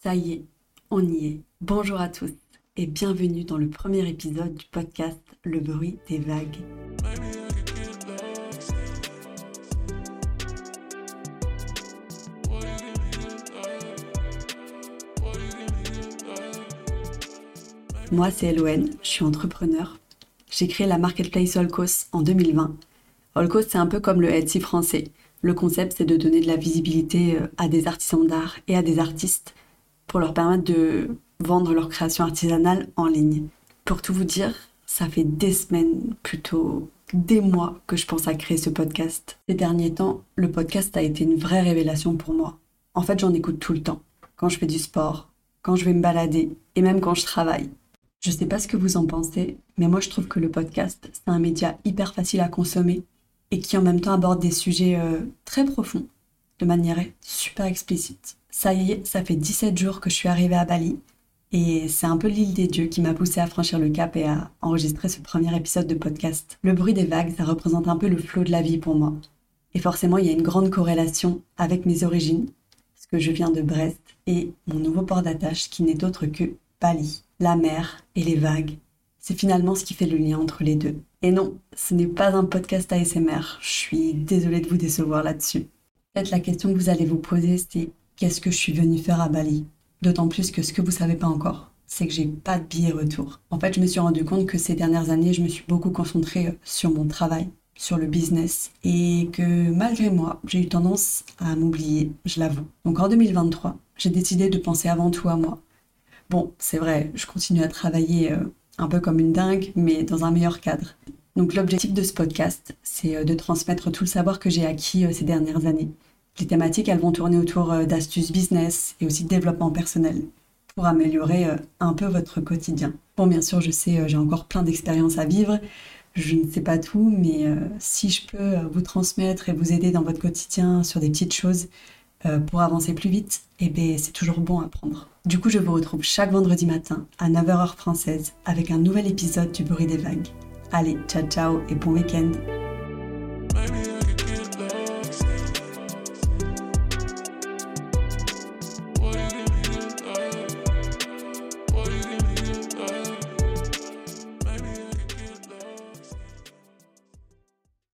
Ça y est, on y est. Bonjour à tous et bienvenue dans le premier épisode du podcast Le bruit des vagues. Moi, c'est Eloane, je suis entrepreneur. J'ai créé la marketplace Olcos en 2020. Olcos, c'est un peu comme le Etsy français. Le concept, c'est de donner de la visibilité euh, à des artisans d'art et à des artistes pour leur permettre de vendre leur création artisanale en ligne. Pour tout vous dire, ça fait des semaines, plutôt des mois que je pense à créer ce podcast. Ces derniers temps, le podcast a été une vraie révélation pour moi. En fait, j'en écoute tout le temps. Quand je fais du sport, quand je vais me balader et même quand je travaille. Je sais pas ce que vous en pensez, mais moi je trouve que le podcast, c'est un média hyper facile à consommer et qui en même temps aborde des sujets euh, très profonds de manière super explicite. Ça y est, ça fait 17 jours que je suis arrivée à Bali et c'est un peu l'île des dieux qui m'a poussée à franchir le cap et à enregistrer ce premier épisode de podcast. Le bruit des vagues, ça représente un peu le flot de la vie pour moi. Et forcément, il y a une grande corrélation avec mes origines, parce que je viens de Brest, et mon nouveau port d'attache qui n'est autre que Bali. La mer et les vagues, c'est finalement ce qui fait le lien entre les deux. Et non, ce n'est pas un podcast ASMR, je suis désolée de vous décevoir là-dessus. La question que vous allez vous poser, c'est qu'est-ce que je suis venue faire à Bali? D'autant plus que ce que vous savez pas encore, c'est que j'ai pas de billet retour. En fait, je me suis rendu compte que ces dernières années, je me suis beaucoup concentrée euh, sur mon travail, sur le business, et que malgré moi, j'ai eu tendance à m'oublier, je l'avoue. Donc en 2023, j'ai décidé de penser avant tout à moi. Bon, c'est vrai, je continue à travailler euh, un peu comme une dingue, mais dans un meilleur cadre. Donc l'objectif de ce podcast, c'est euh, de transmettre tout le savoir que j'ai acquis ces dernières années les thématiques, elles vont tourner autour euh, d'astuces business et aussi de développement personnel pour améliorer euh, un peu votre quotidien. Bon, bien sûr, je sais, euh, j'ai encore plein d'expériences à vivre. Je ne sais pas tout, mais si je peux vous transmettre et vous aider dans votre quotidien sur des petites choses pour avancer plus vite, eh bien, c'est toujours bon à prendre. Du coup, je vous retrouve chaque vendredi matin à 9h heure française avec un nouvel épisode du bruit des vagues. Allez, ciao ciao et bon week-end